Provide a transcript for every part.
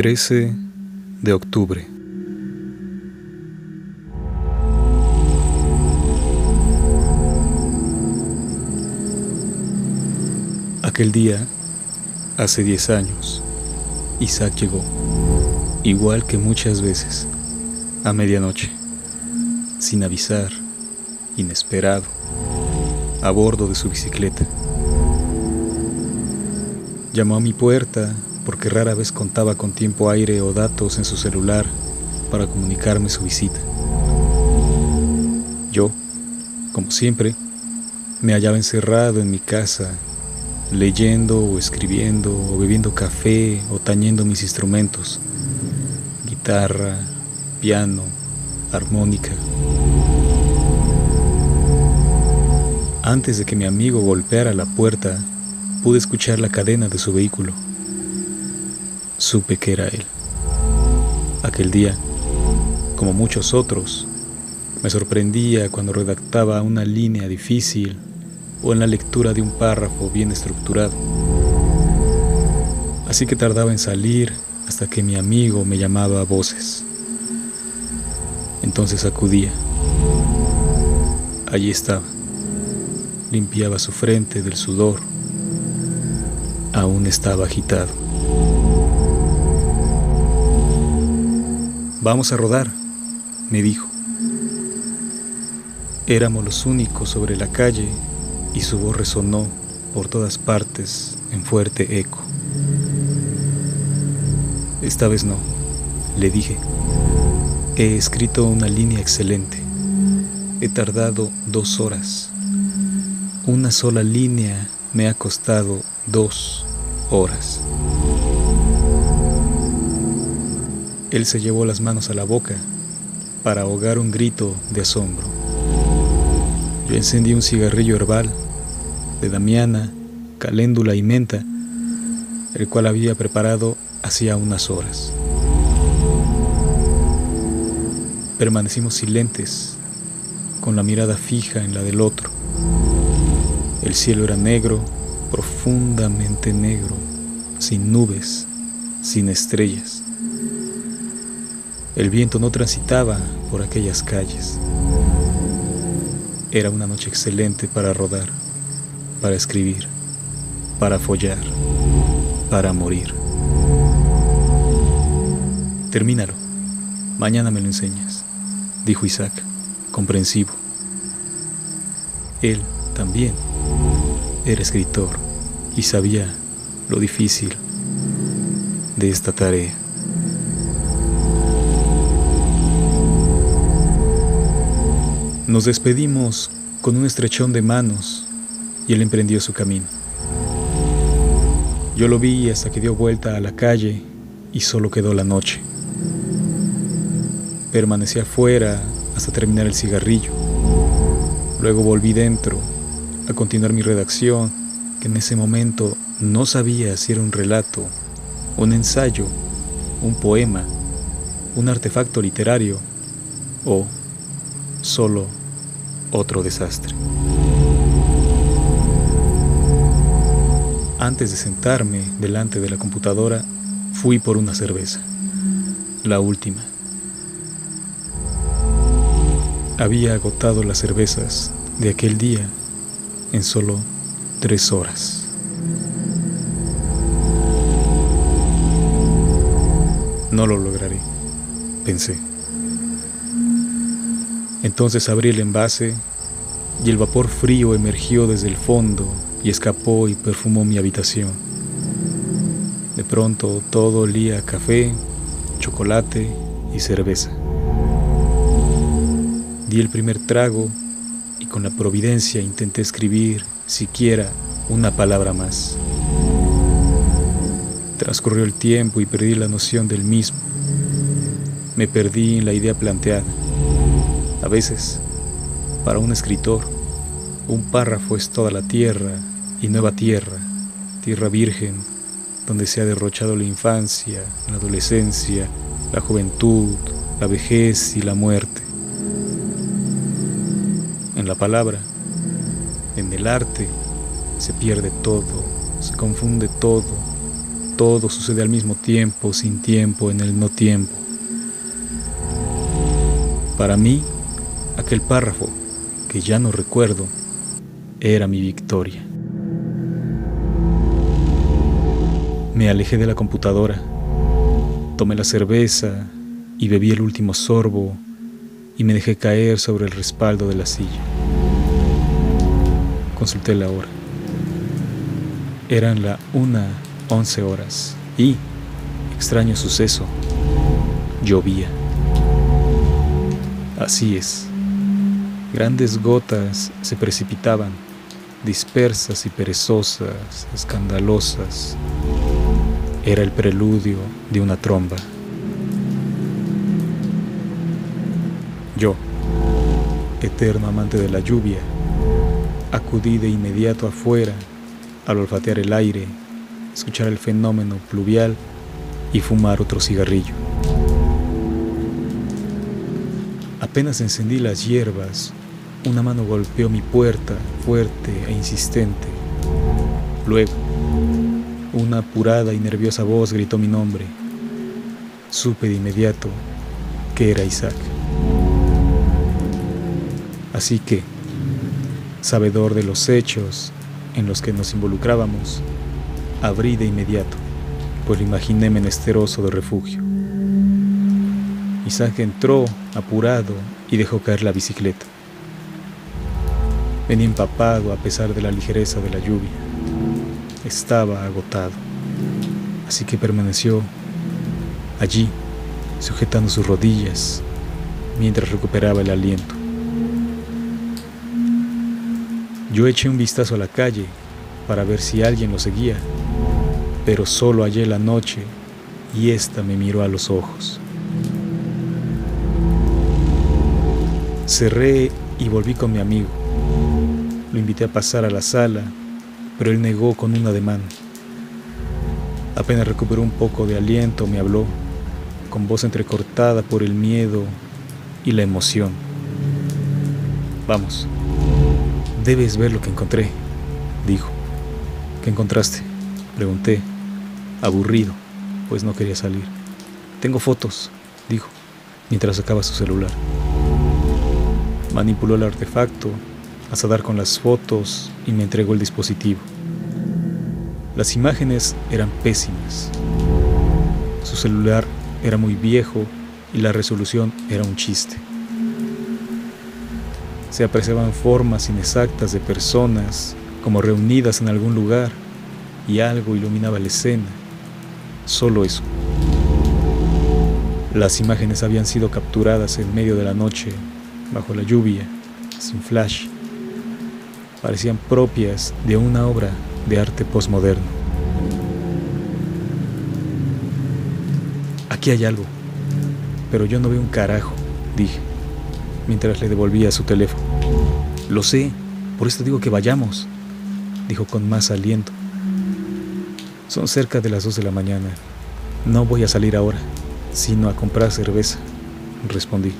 13 de octubre. Aquel día, hace 10 años, Isaac llegó, igual que muchas veces, a medianoche, sin avisar, inesperado, a bordo de su bicicleta. Llamó a mi puerta porque rara vez contaba con tiempo aire o datos en su celular para comunicarme su visita. Yo, como siempre, me hallaba encerrado en mi casa, leyendo o escribiendo o bebiendo café o tañendo mis instrumentos, guitarra, piano, armónica. Antes de que mi amigo golpeara la puerta, pude escuchar la cadena de su vehículo. Supe que era él. Aquel día, como muchos otros, me sorprendía cuando redactaba una línea difícil o en la lectura de un párrafo bien estructurado. Así que tardaba en salir hasta que mi amigo me llamaba a voces. Entonces acudía. Allí estaba. Limpiaba su frente del sudor aún estaba agitado. Vamos a rodar, me dijo. Éramos los únicos sobre la calle y su voz resonó por todas partes en fuerte eco. Esta vez no, le dije. He escrito una línea excelente. He tardado dos horas. Una sola línea me ha costado dos horas. Él se llevó las manos a la boca para ahogar un grito de asombro. Yo encendí un cigarrillo herbal de damiana, caléndula y menta, el cual había preparado hacía unas horas. Permanecimos silentes, con la mirada fija en la del otro. El cielo era negro, profundamente negro, sin nubes, sin estrellas. El viento no transitaba por aquellas calles. Era una noche excelente para rodar, para escribir, para follar, para morir. Termínalo. Mañana me lo enseñas, dijo Isaac, comprensivo. Él también era escritor y sabía lo difícil de esta tarea. Nos despedimos con un estrechón de manos y él emprendió su camino. Yo lo vi hasta que dio vuelta a la calle y solo quedó la noche. Permanecí afuera hasta terminar el cigarrillo. Luego volví dentro a continuar mi redacción, que en ese momento no sabía si era un relato, un ensayo, un poema, un artefacto literario o solo otro desastre. Antes de sentarme delante de la computadora, fui por una cerveza, la última. Había agotado las cervezas de aquel día en solo tres horas. No lo lograré, pensé. Entonces abrí el envase y el vapor frío emergió desde el fondo y escapó y perfumó mi habitación. De pronto todo olía a café, chocolate y cerveza. Di el primer trago con la providencia intenté escribir siquiera una palabra más. Transcurrió el tiempo y perdí la noción del mismo. Me perdí en la idea planteada. A veces, para un escritor, un párrafo es toda la tierra y nueva tierra, tierra virgen, donde se ha derrochado la infancia, la adolescencia, la juventud, la vejez y la muerte en la palabra, en el arte, se pierde todo, se confunde todo, todo sucede al mismo tiempo, sin tiempo, en el no tiempo. Para mí, aquel párrafo, que ya no recuerdo, era mi victoria. Me alejé de la computadora, tomé la cerveza y bebí el último sorbo y me dejé caer sobre el respaldo de la silla. Consulté la hora. Eran la una once horas y, extraño suceso, llovía. Así es. Grandes gotas se precipitaban, dispersas y perezosas, escandalosas. Era el preludio de una tromba. Yo, eterno amante de la lluvia, acudí de inmediato afuera al olfatear el aire, escuchar el fenómeno pluvial y fumar otro cigarrillo. Apenas encendí las hierbas, una mano golpeó mi puerta fuerte e insistente. Luego, una apurada y nerviosa voz gritó mi nombre. Supe de inmediato que era Isaac. Así que, sabedor de los hechos en los que nos involucrábamos, abrí de inmediato, pues lo imaginé menesteroso de refugio. Isaac entró apurado y dejó caer la bicicleta. Venía empapado a pesar de la ligereza de la lluvia. Estaba agotado, así que permaneció allí, sujetando sus rodillas, mientras recuperaba el aliento. Yo eché un vistazo a la calle para ver si alguien lo seguía, pero solo hallé la noche y ésta me miró a los ojos. Cerré y volví con mi amigo. Invité a pasar a la sala, pero él negó con un ademán. Apenas recuperó un poco de aliento, me habló, con voz entrecortada por el miedo y la emoción. Vamos. Debes ver lo que encontré, dijo. ¿Qué encontraste? Pregunté, aburrido, pues no quería salir. Tengo fotos, dijo, mientras sacaba su celular. Manipuló el artefacto hasta dar con las fotos y me entregó el dispositivo. Las imágenes eran pésimas. Su celular era muy viejo y la resolución era un chiste. Se apreciaban formas inexactas de personas como reunidas en algún lugar y algo iluminaba la escena. Solo eso. Las imágenes habían sido capturadas en medio de la noche, bajo la lluvia, sin flash. Parecían propias de una obra de arte postmoderno. Aquí hay algo, pero yo no veo un carajo, dije mientras le devolvía su teléfono. Lo sé, por esto digo que vayamos, dijo con más aliento. Son cerca de las dos de la mañana. No voy a salir ahora, sino a comprar cerveza, respondí.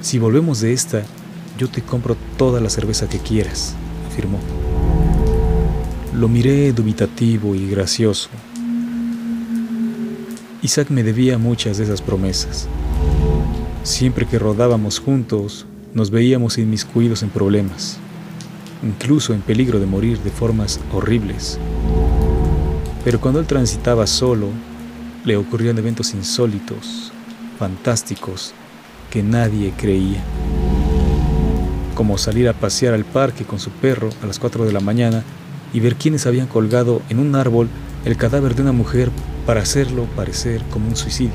Si volvemos de esta, yo te compro toda la cerveza que quieras, afirmó. Lo miré dubitativo y gracioso. Isaac me debía muchas de esas promesas. Siempre que rodábamos juntos, nos veíamos inmiscuidos en problemas, incluso en peligro de morir de formas horribles. Pero cuando él transitaba solo, le ocurrían eventos insólitos, fantásticos, que nadie creía. Como salir a pasear al parque con su perro a las 4 de la mañana y ver quiénes habían colgado en un árbol el cadáver de una mujer para hacerlo parecer como un suicidio.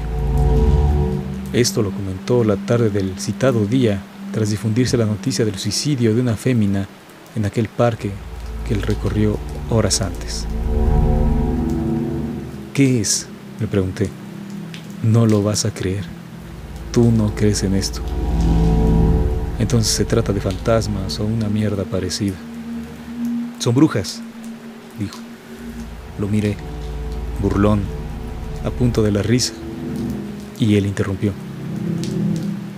Esto lo comentó la tarde del citado día tras difundirse la noticia del suicidio de una fémina en aquel parque que él recorrió horas antes. ¿Qué es? le pregunté. No lo vas a creer. Tú no crees en esto. Entonces se trata de fantasmas o una mierda parecida. Son brujas, dijo. Lo miré, burlón, a punto de la risa, y él interrumpió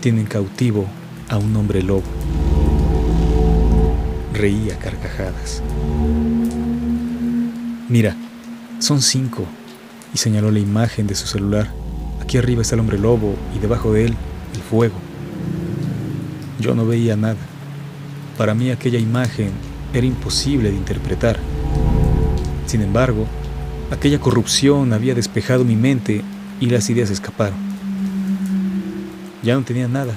tienen cautivo a un hombre lobo. Reía carcajadas. Mira, Son cinco, y señaló la imagen de su celular. Aquí arriba está el hombre lobo y debajo de él el fuego. Yo no veía nada. Para mí aquella imagen era imposible de interpretar. Sin embargo, aquella corrupción había despejado mi mente y las ideas escaparon. Ya no tenía nada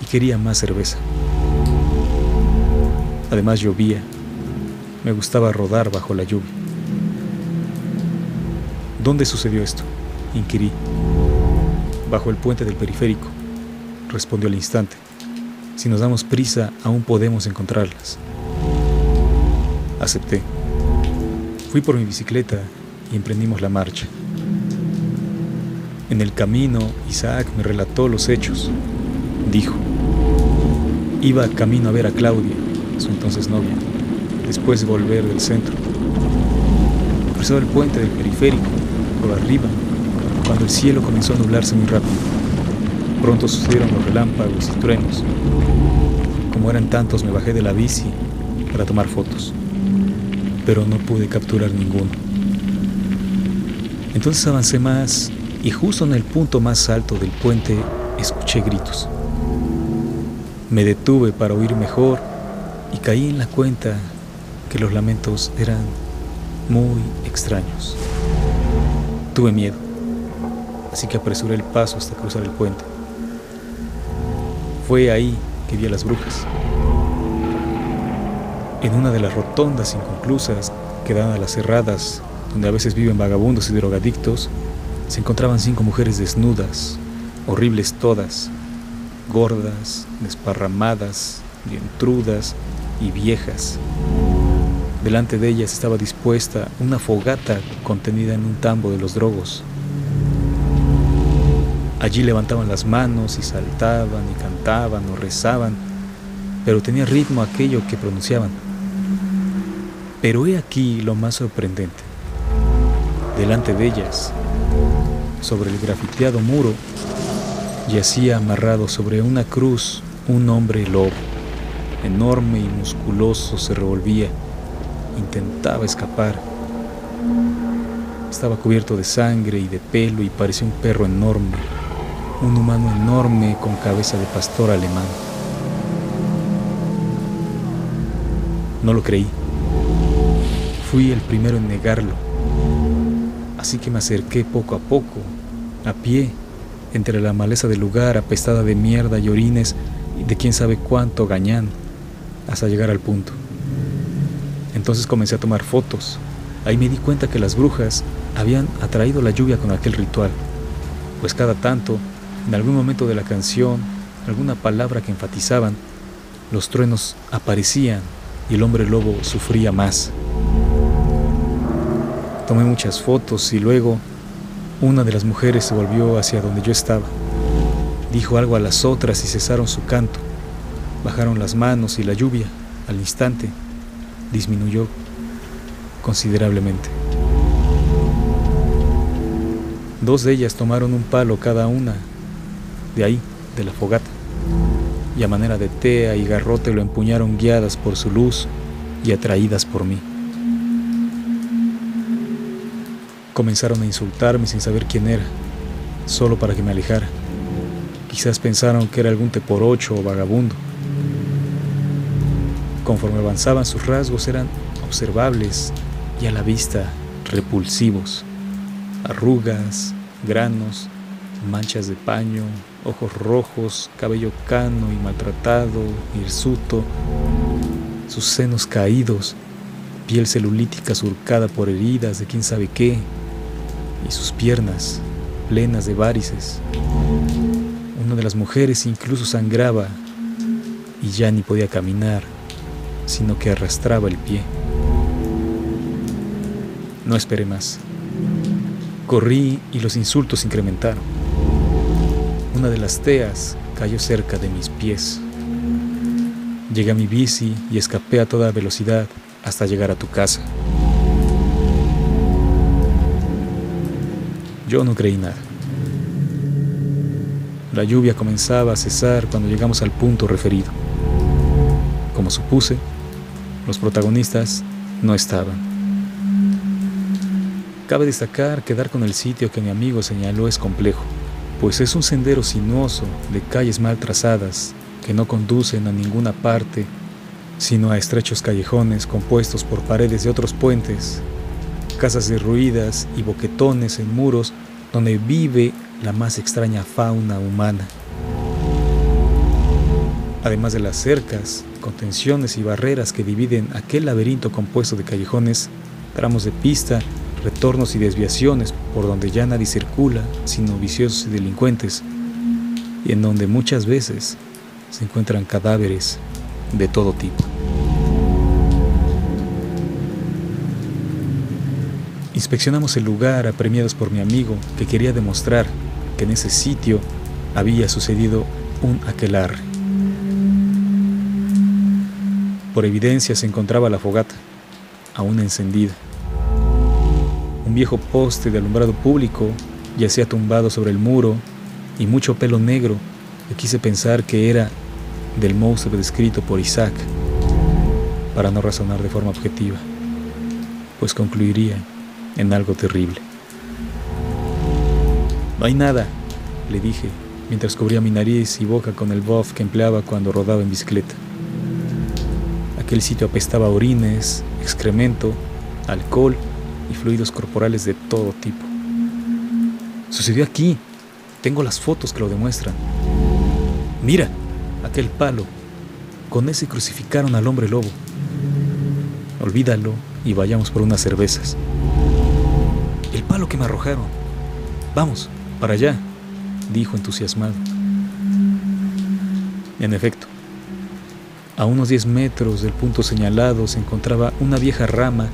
y quería más cerveza. Además llovía. Me gustaba rodar bajo la lluvia. ¿Dónde sucedió esto? Inquirí. Bajo el puente del periférico, respondió al instante. Si nos damos prisa, aún podemos encontrarlas. Acepté. Fui por mi bicicleta y emprendimos la marcha. En el camino, Isaac me relató los hechos. Dijo, iba camino a ver a Claudia, su entonces novia, después de volver del centro. Cruzó el puente del periférico, por arriba, cuando el cielo comenzó a nublarse muy rápido. Pronto sucedieron los relámpagos y truenos. Como eran tantos, me bajé de la bici para tomar fotos, pero no pude capturar ninguno. Entonces avancé más y justo en el punto más alto del puente escuché gritos. Me detuve para oír mejor y caí en la cuenta que los lamentos eran muy extraños. Tuve miedo, así que apresuré el paso hasta cruzar el puente. Fue ahí que vi a las brujas. En una de las rotondas inconclusas que dan a las cerradas, donde a veces viven vagabundos y drogadictos, se encontraban cinco mujeres desnudas, horribles todas, gordas, desparramadas, vientrudas y viejas. Delante de ellas estaba dispuesta una fogata contenida en un tambo de los drogos. Allí levantaban las manos y saltaban y cantaban o rezaban, pero tenía ritmo aquello que pronunciaban. Pero he aquí lo más sorprendente. Delante de ellas sobre el grafiteado muro, yacía amarrado sobre una cruz un hombre lobo. Enorme y musculoso se revolvía, intentaba escapar. Estaba cubierto de sangre y de pelo y parecía un perro enorme, un humano enorme con cabeza de pastor alemán. No lo creí. Fui el primero en negarlo así que me acerqué poco a poco, a pie, entre la maleza del lugar apestada de mierda y orines de quién sabe cuánto gañán, hasta llegar al punto. Entonces comencé a tomar fotos. Ahí me di cuenta que las brujas habían atraído la lluvia con aquel ritual, pues cada tanto, en algún momento de la canción, alguna palabra que enfatizaban, los truenos aparecían y el hombre lobo sufría más. Tomé muchas fotos y luego una de las mujeres se volvió hacia donde yo estaba. Dijo algo a las otras y cesaron su canto. Bajaron las manos y la lluvia, al instante, disminuyó considerablemente. Dos de ellas tomaron un palo cada una de ahí, de la fogata, y a manera de tea y garrote lo empuñaron guiadas por su luz y atraídas por mí. Comenzaron a insultarme sin saber quién era, solo para que me alejara. Quizás pensaron que era algún teporocho o vagabundo. Conforme avanzaban sus rasgos eran observables y a la vista repulsivos. Arrugas, granos, manchas de paño, ojos rojos, cabello cano y maltratado, hirsuto, sus senos caídos, piel celulítica surcada por heridas de quién sabe qué, y sus piernas plenas de varices. Una de las mujeres incluso sangraba y ya ni podía caminar, sino que arrastraba el pie. No esperé más. Corrí y los insultos incrementaron. Una de las teas cayó cerca de mis pies. Llegué a mi bici y escapé a toda velocidad hasta llegar a tu casa. Yo no creí nada. La lluvia comenzaba a cesar cuando llegamos al punto referido. Como supuse, los protagonistas no estaban. Cabe destacar que dar con el sitio que mi amigo señaló es complejo, pues es un sendero sinuoso de calles mal trazadas que no conducen a ninguna parte, sino a estrechos callejones compuestos por paredes de otros puentes, casas derruidas y boquetones en muros donde vive la más extraña fauna humana. Además de las cercas, contenciones y barreras que dividen aquel laberinto compuesto de callejones, tramos de pista retornos y desviaciones por donde ya nadie circula, sino viciosos y delincuentes, y en donde muchas veces se encuentran cadáveres de todo tipo. Inspeccionamos el lugar apremiados por mi amigo que quería demostrar que en ese sitio había sucedido un aquelarre. Por evidencia se encontraba la fogata, aún encendida. Un viejo poste de alumbrado público yacía tumbado sobre el muro y mucho pelo negro que quise pensar que era del monstruo descrito por Isaac, para no razonar de forma objetiva, pues concluiría en algo terrible. No hay nada, le dije, mientras cubría mi nariz y boca con el buff que empleaba cuando rodaba en bicicleta. Aquel sitio apestaba a orines, excremento, alcohol y fluidos corporales de todo tipo. Sucedió aquí. Tengo las fotos que lo demuestran. Mira, aquel palo. Con ese crucificaron al hombre lobo. Olvídalo y vayamos por unas cervezas. El palo que me arrojaron. Vamos, para allá, dijo entusiasmado. En efecto, a unos 10 metros del punto señalado se encontraba una vieja rama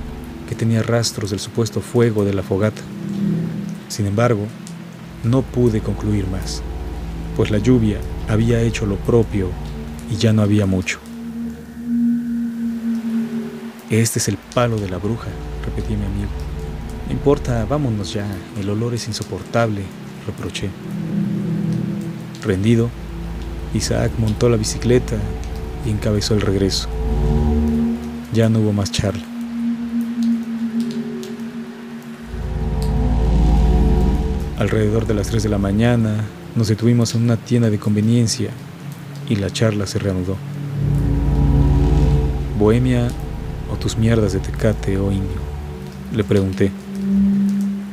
que tenía rastros del supuesto fuego de la fogata. Sin embargo, no pude concluir más, pues la lluvia había hecho lo propio y ya no había mucho. Este es el palo de la bruja, repetí mi amigo. No importa, vámonos ya, el olor es insoportable, reproché. Rendido, Isaac montó la bicicleta y encabezó el regreso. Ya no hubo más charla. Alrededor de las 3 de la mañana nos detuvimos en una tienda de conveniencia y la charla se reanudó. ¿Bohemia o tus mierdas de tecate o oh indio? Le pregunté.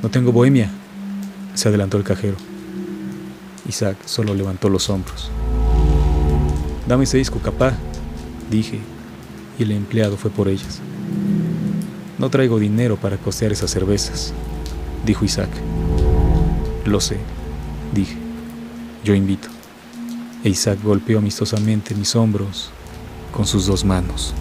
No tengo bohemia, se adelantó el cajero. Isaac solo levantó los hombros. Dame seis cucapá, dije, y el empleado fue por ellas. No traigo dinero para costear esas cervezas, dijo Isaac. Lo sé, dije. Yo invito. E Isaac golpeó amistosamente mis hombros con sus dos manos.